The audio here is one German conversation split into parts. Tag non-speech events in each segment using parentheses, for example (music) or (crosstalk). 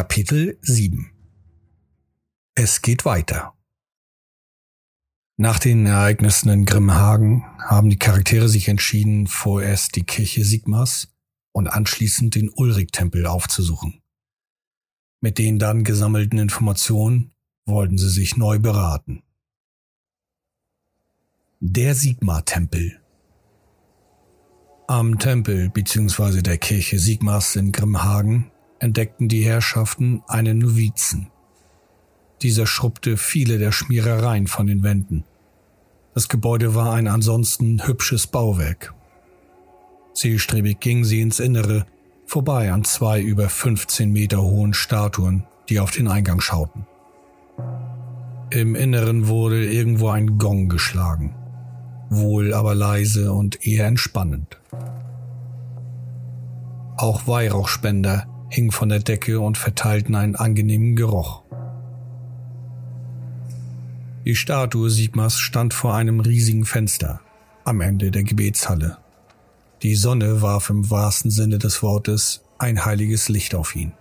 Kapitel 7 Es geht weiter. Nach den Ereignissen in Grimmhagen haben die Charaktere sich entschieden, vorerst die Kirche Sigmas und anschließend den Ulrich-Tempel aufzusuchen. Mit den dann gesammelten Informationen wollten sie sich neu beraten. Der Sigma-Tempel Am Tempel bzw. der Kirche Sigmas in Grimmhagen entdeckten die Herrschaften einen Novizen. Dieser schrubbte viele der Schmierereien von den Wänden. Das Gebäude war ein ansonsten hübsches Bauwerk. Zielstrebig gingen sie ins Innere, vorbei an zwei über 15 Meter hohen Statuen, die auf den Eingang schauten. Im Inneren wurde irgendwo ein Gong geschlagen, wohl aber leise und eher entspannend. Auch Weihrauchspender hingen von der Decke und verteilten einen angenehmen Geruch. Die Statue Sigmas stand vor einem riesigen Fenster am Ende der Gebetshalle. Die Sonne warf im wahrsten Sinne des Wortes ein heiliges Licht auf ihn.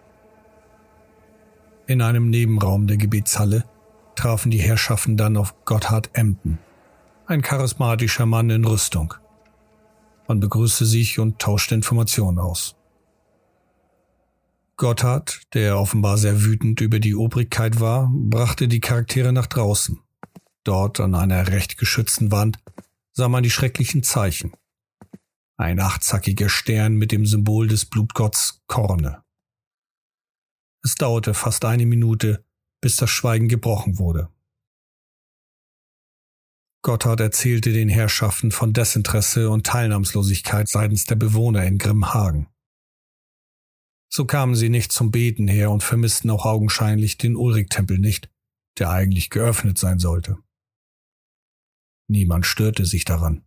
In einem Nebenraum der Gebetshalle trafen die Herrschaften dann auf Gotthard Emden, ein charismatischer Mann in Rüstung. Man begrüßte sich und tauschte Informationen aus. Gotthard, der offenbar sehr wütend über die Obrigkeit war, brachte die Charaktere nach draußen. Dort an einer recht geschützten Wand sah man die schrecklichen Zeichen. Ein achtzackiger Stern mit dem Symbol des Blutgotts Korne. Es dauerte fast eine Minute, bis das Schweigen gebrochen wurde. Gotthard erzählte den Herrschaften von Desinteresse und Teilnahmslosigkeit seitens der Bewohner in Grimmhagen. So kamen sie nicht zum Beten her und vermissten auch augenscheinlich den Ulrich-Tempel nicht, der eigentlich geöffnet sein sollte. Niemand störte sich daran.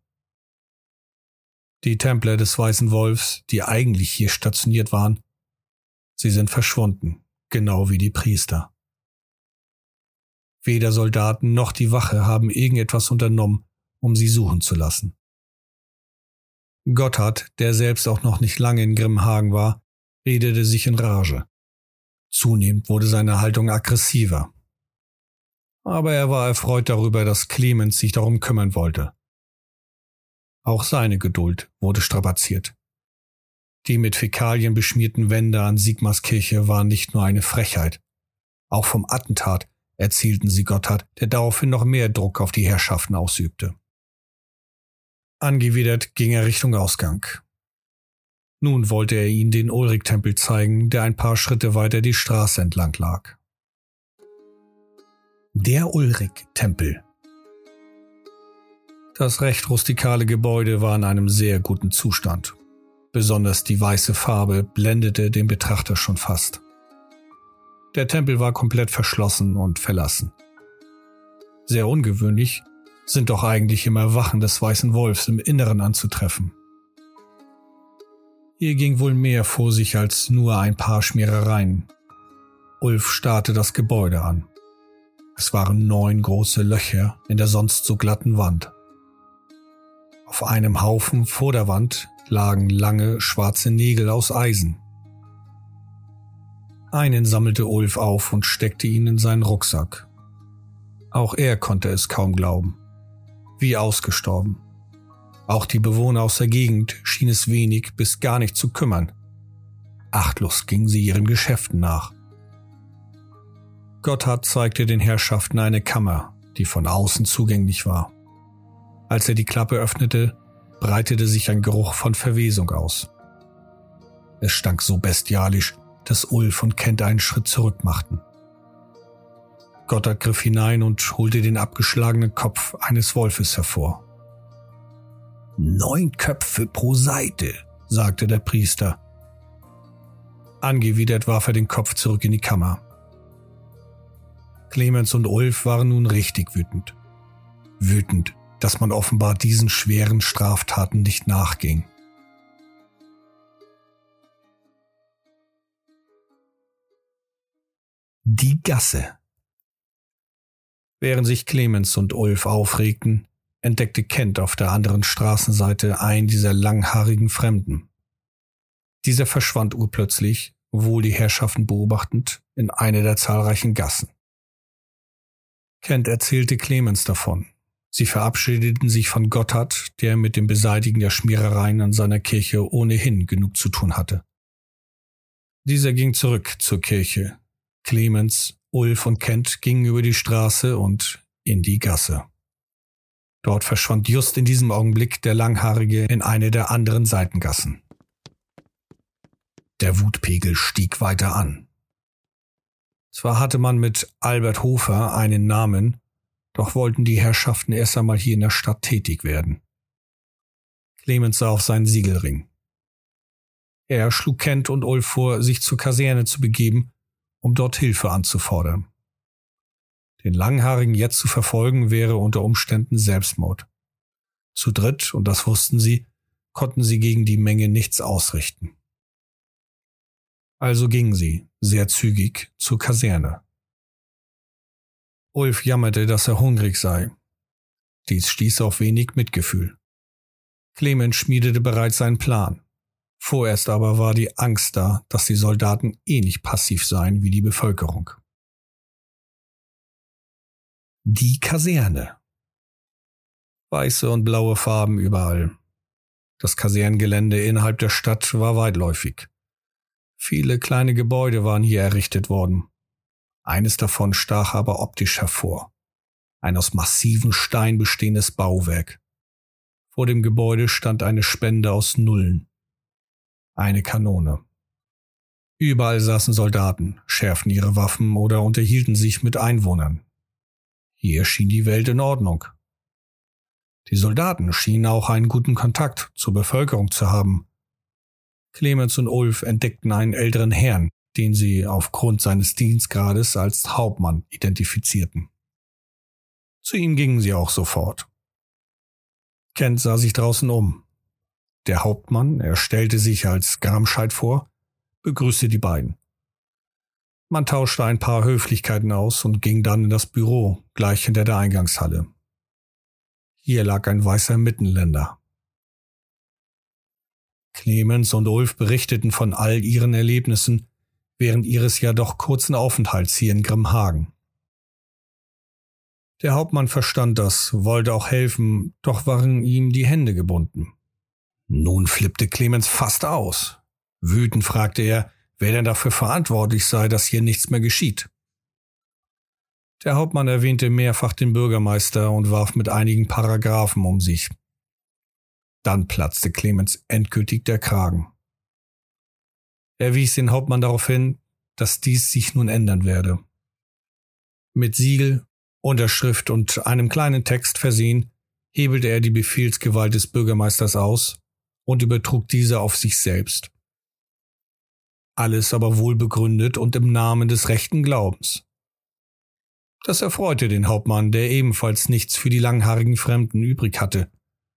Die Templer des Weißen Wolfs, die eigentlich hier stationiert waren, sie sind verschwunden, genau wie die Priester. Weder Soldaten noch die Wache haben irgendetwas unternommen, um sie suchen zu lassen. Gotthard, der selbst auch noch nicht lange in Grimmhagen war, redete sich in Rage. Zunehmend wurde seine Haltung aggressiver. Aber er war erfreut darüber, dass Clemens sich darum kümmern wollte. Auch seine Geduld wurde strapaziert. Die mit Fäkalien beschmierten Wände an Sigmas Kirche waren nicht nur eine Frechheit. Auch vom Attentat erzielten sie Gotthard, der daraufhin noch mehr Druck auf die Herrschaften ausübte. Angewidert ging er Richtung Ausgang. Nun wollte er ihnen den Ulrich-Tempel zeigen, der ein paar Schritte weiter die Straße entlang lag. Der Ulrich-Tempel. Das recht rustikale Gebäude war in einem sehr guten Zustand. Besonders die weiße Farbe blendete den Betrachter schon fast. Der Tempel war komplett verschlossen und verlassen. Sehr ungewöhnlich sind doch eigentlich immer Wachen des Weißen Wolfs im Inneren anzutreffen. Hier ging wohl mehr vor sich als nur ein paar Schmierereien. Ulf starrte das Gebäude an. Es waren neun große Löcher in der sonst so glatten Wand. Auf einem Haufen vor der Wand lagen lange schwarze Nägel aus Eisen. Einen sammelte Ulf auf und steckte ihn in seinen Rucksack. Auch er konnte es kaum glauben. Wie ausgestorben. Auch die Bewohner aus der Gegend schien es wenig bis gar nicht zu kümmern. Achtlos gingen sie ihren Geschäften nach. Gotthard zeigte den Herrschaften eine Kammer, die von außen zugänglich war. Als er die Klappe öffnete, breitete sich ein Geruch von Verwesung aus. Es stank so bestialisch, dass Ulf und Kent einen Schritt zurück machten. Gotthard griff hinein und holte den abgeschlagenen Kopf eines Wolfes hervor. Neun Köpfe pro Seite, sagte der Priester. Angewidert warf er den Kopf zurück in die Kammer. Clemens und Ulf waren nun richtig wütend. Wütend, dass man offenbar diesen schweren Straftaten nicht nachging. Die Gasse. Während sich Clemens und Ulf aufregten, entdeckte Kent auf der anderen Straßenseite einen dieser langhaarigen Fremden. Dieser verschwand urplötzlich, wohl die Herrschaften beobachtend, in eine der zahlreichen Gassen. Kent erzählte Clemens davon. Sie verabschiedeten sich von Gotthard, der mit dem Beseitigen der Schmierereien an seiner Kirche ohnehin genug zu tun hatte. Dieser ging zurück zur Kirche. Clemens, Ulf und Kent gingen über die Straße und in die Gasse. Dort verschwand just in diesem Augenblick der Langhaarige in eine der anderen Seitengassen. Der Wutpegel stieg weiter an. Zwar hatte man mit Albert Hofer einen Namen, doch wollten die Herrschaften erst einmal hier in der Stadt tätig werden. Clemens sah auf seinen Siegelring. Er schlug Kent und Ulf vor, sich zur Kaserne zu begeben, um dort Hilfe anzufordern. Den Langhaarigen jetzt zu verfolgen wäre unter Umständen Selbstmord. Zu dritt, und das wussten sie, konnten sie gegen die Menge nichts ausrichten. Also gingen sie, sehr zügig, zur Kaserne. Ulf jammerte, dass er hungrig sei. Dies stieß auf wenig Mitgefühl. Clemens schmiedete bereits seinen Plan. Vorerst aber war die Angst da, dass die Soldaten ähnlich eh passiv seien wie die Bevölkerung. Die Kaserne. Weiße und blaue Farben überall. Das Kasernengelände innerhalb der Stadt war weitläufig. Viele kleine Gebäude waren hier errichtet worden. Eines davon stach aber optisch hervor. Ein aus massivem Stein bestehendes Bauwerk. Vor dem Gebäude stand eine Spende aus Nullen. Eine Kanone. Überall saßen Soldaten, schärften ihre Waffen oder unterhielten sich mit Einwohnern. Hier schien die Welt in Ordnung. Die Soldaten schienen auch einen guten Kontakt zur Bevölkerung zu haben Clemens und Ulf entdeckten einen älteren Herrn, den sie aufgrund seines Dienstgrades als Hauptmann identifizierten. Zu ihm gingen sie auch sofort. Kent sah sich draußen um. Der Hauptmann, er stellte sich als Gramscheid vor, begrüßte die beiden. Man tauschte ein paar Höflichkeiten aus und ging dann in das Büro, gleich hinter der Eingangshalle. Hier lag ein weißer Mittenländer, Clemens und Ulf berichteten von all ihren Erlebnissen während ihres ja doch kurzen Aufenthalts hier in Grimhagen. Der Hauptmann verstand das, wollte auch helfen, doch waren ihm die Hände gebunden. Nun flippte Clemens fast aus. Wütend fragte er, wer denn dafür verantwortlich sei, dass hier nichts mehr geschieht. Der Hauptmann erwähnte mehrfach den Bürgermeister und warf mit einigen Paragraphen um sich. Dann platzte Clemens endgültig der Kragen. Er wies den Hauptmann darauf hin, dass dies sich nun ändern werde. Mit Siegel, Unterschrift und einem kleinen Text versehen, hebelte er die Befehlsgewalt des Bürgermeisters aus und übertrug diese auf sich selbst. Alles aber wohl begründet und im Namen des rechten Glaubens. Das erfreute den Hauptmann, der ebenfalls nichts für die langhaarigen Fremden übrig hatte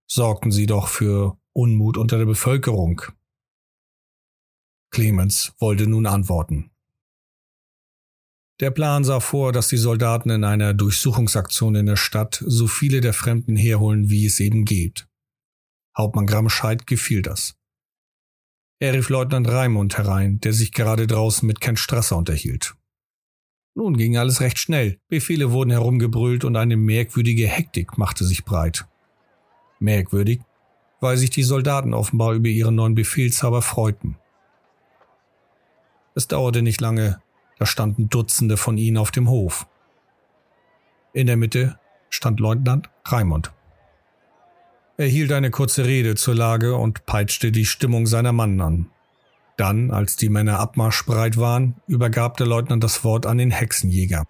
sorgten sie doch für Unmut unter der Bevölkerung. Clemens wollte nun antworten. Der Plan sah vor, dass die Soldaten in einer Durchsuchungsaktion in der Stadt so viele der Fremden herholen, wie es eben geht. Hauptmann Gramscheid gefiel das. Er rief Leutnant Raimund herein, der sich gerade draußen mit Ken Strasser unterhielt. Nun ging alles recht schnell, Befehle wurden herumgebrüllt und eine merkwürdige Hektik machte sich breit. Merkwürdig, weil sich die Soldaten offenbar über ihren neuen Befehlshaber freuten. Es dauerte nicht lange, da standen Dutzende von ihnen auf dem Hof. In der Mitte stand Leutnant Raimund. Er hielt eine kurze Rede zur Lage und peitschte die Stimmung seiner Mannen an. Dann, als die Männer abmarschbereit waren, übergab der Leutnant das Wort an den Hexenjäger.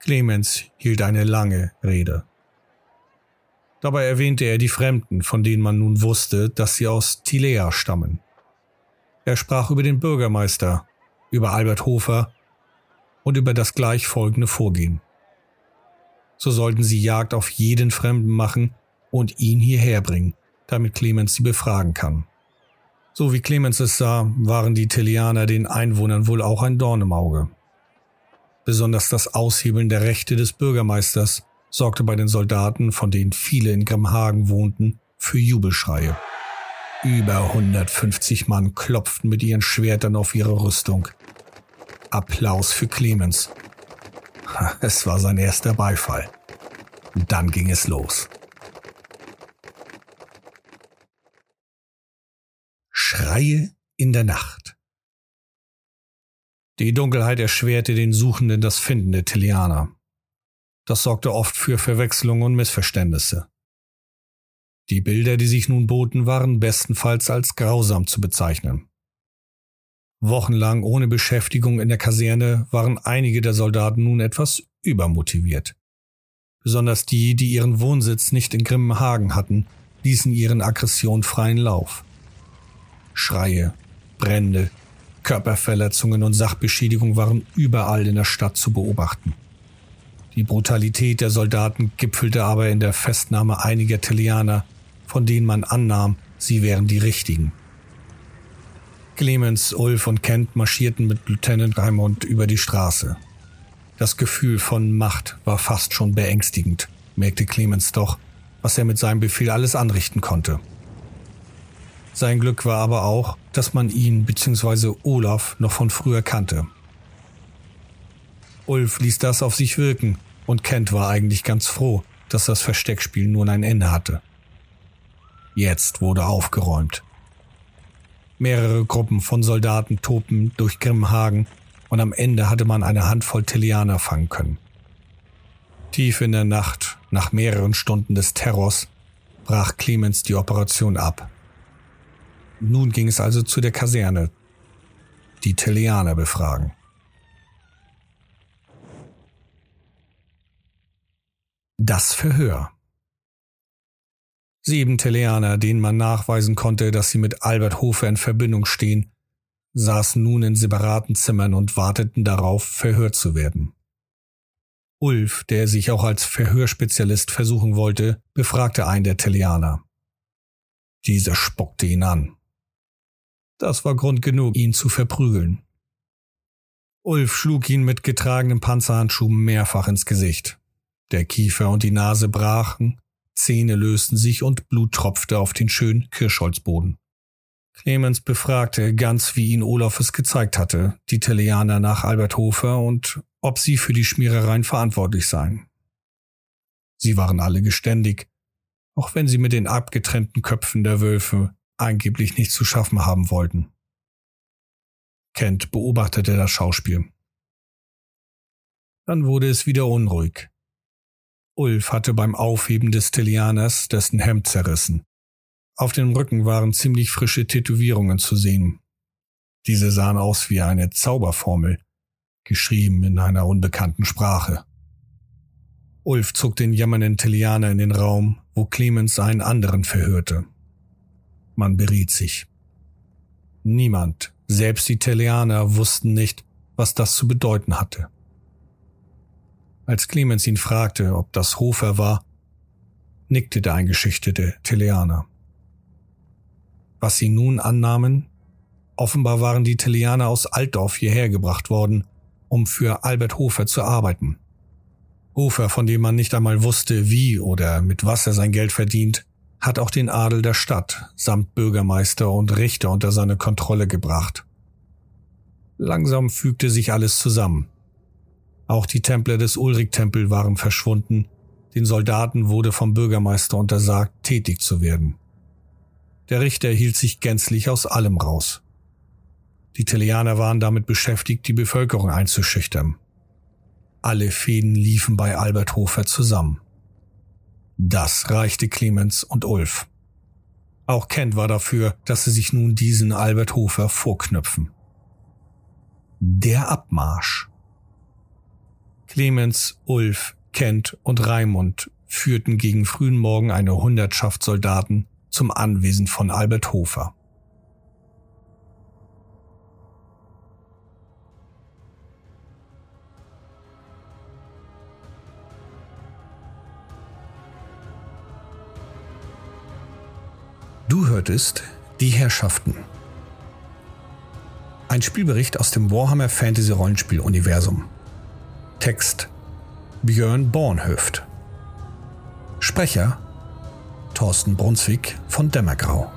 Clemens hielt eine lange Rede. Dabei erwähnte er die Fremden, von denen man nun wusste, dass sie aus Tilea stammen. Er sprach über den Bürgermeister, über Albert Hofer und über das gleich folgende Vorgehen. So sollten sie Jagd auf jeden Fremden machen und ihn hierher bringen, damit Clemens sie befragen kann. So wie Clemens es sah, waren die Tilianer den Einwohnern wohl auch ein Dorn im Auge. Besonders das Aushebeln der Rechte des Bürgermeisters sorgte bei den Soldaten, von denen viele in Grimhagen wohnten, für Jubelschreie. Über 150 Mann klopften mit ihren Schwertern auf ihre Rüstung. Applaus für Clemens. (laughs) Es war sein erster Beifall. Dann ging es los. Schreie in der Nacht. Die Dunkelheit erschwerte den Suchenden das Finden der Tilianer. Das sorgte oft für Verwechslungen und Missverständnisse. Die Bilder, die sich nun boten, waren bestenfalls als grausam zu bezeichnen. Wochenlang ohne Beschäftigung in der Kaserne waren einige der Soldaten nun etwas übermotiviert. Besonders die, die ihren Wohnsitz nicht in Grimmenhagen hatten, ließen ihren Aggressionen freien Lauf. Schreie, Brände, Körperverletzungen und Sachbeschädigung waren überall in der Stadt zu beobachten. Die Brutalität der Soldaten gipfelte aber in der Festnahme einiger Telianer, von denen man annahm, sie wären die richtigen. Clemens, Ulf und Kent marschierten mit Lieutenant Raimond über die Straße. Das Gefühl von Macht war fast schon beängstigend, merkte Clemens doch, was er mit seinem Befehl alles anrichten konnte. Sein Glück war aber auch, dass man ihn bzw. Olaf noch von früher kannte. Ulf ließ das auf sich wirken und Kent war eigentlich ganz froh, dass das Versteckspiel nun ein Ende hatte. Jetzt wurde aufgeräumt. Mehrere Gruppen von Soldaten tobten durch Grimhagen und am Ende hatte man eine Handvoll Telianer fangen können. Tief in der Nacht, nach mehreren Stunden des Terrors, brach Clemens die Operation ab. Nun ging es also zu der Kaserne. Die Telianer befragen. Das Verhör. Sieben Teleaner, denen man nachweisen konnte, dass sie mit Albert Hofer in Verbindung stehen, saßen nun in separaten Zimmern und warteten darauf, verhört zu werden. Ulf, der sich auch als Verhörspezialist versuchen wollte, befragte einen der Teleaner. Dieser spuckte ihn an. Das war Grund genug, ihn zu verprügeln. Ulf schlug ihn mit getragenem Panzerhandschuh mehrfach ins Gesicht. Der Kiefer und die Nase brachen, Zähne lösten sich und Blut tropfte auf den schönen Kirschholzboden. Clemens befragte, ganz wie ihn Olaf es gezeigt hatte, die Teleaner nach Albert Hofer und ob sie für die Schmierereien verantwortlich seien. Sie waren alle geständig, auch wenn sie mit den abgetrennten Köpfen der Wölfe angeblich nichts zu schaffen haben wollten. Kent beobachtete das Schauspiel. Dann wurde es wieder unruhig. Ulf hatte beim Aufheben des Telianers dessen Hemd zerrissen. Auf dem Rücken waren ziemlich frische Tätowierungen zu sehen. Diese sahen aus wie eine Zauberformel, geschrieben in einer unbekannten Sprache. Ulf zog den jammernden Telianer in den Raum, wo Clemens einen anderen verhörte. Man beriet sich. Niemand, selbst die Telianer, wussten nicht, was das zu bedeuten hatte. Als Clemens ihn fragte, ob das Hofer war, nickte der eingeschichtete Teleaner. Was sie nun annahmen? Offenbar waren die Teleaner aus Altdorf hierher gebracht worden, um für Albert Hofer zu arbeiten. Hofer, von dem man nicht einmal wusste, wie oder mit was er sein Geld verdient, hat auch den Adel der Stadt samt Bürgermeister und Richter unter seine Kontrolle gebracht. Langsam fügte sich alles zusammen. Auch die Templer des Ulrich-Tempel waren verschwunden. Den Soldaten wurde vom Bürgermeister untersagt, tätig zu werden. Der Richter hielt sich gänzlich aus allem raus. Die Telianer waren damit beschäftigt, die Bevölkerung einzuschüchtern. Alle Fäden liefen bei Albert Hofer zusammen. Das reichte Clemens und Ulf. Auch Kent war dafür, dass sie sich nun diesen Albert Hofer vorknüpfen. Der Abmarsch. Clemens, Ulf, Kent und Raimund führten gegen frühen Morgen eine Hundertschaft Soldaten zum Anwesen von Albert Hofer. Du hörtest Die Herrschaften. Ein Spielbericht aus dem Warhammer Fantasy Rollenspiel Universum. Text Björn Bornhöft. Sprecher Thorsten Brunswick von Dämmergrau.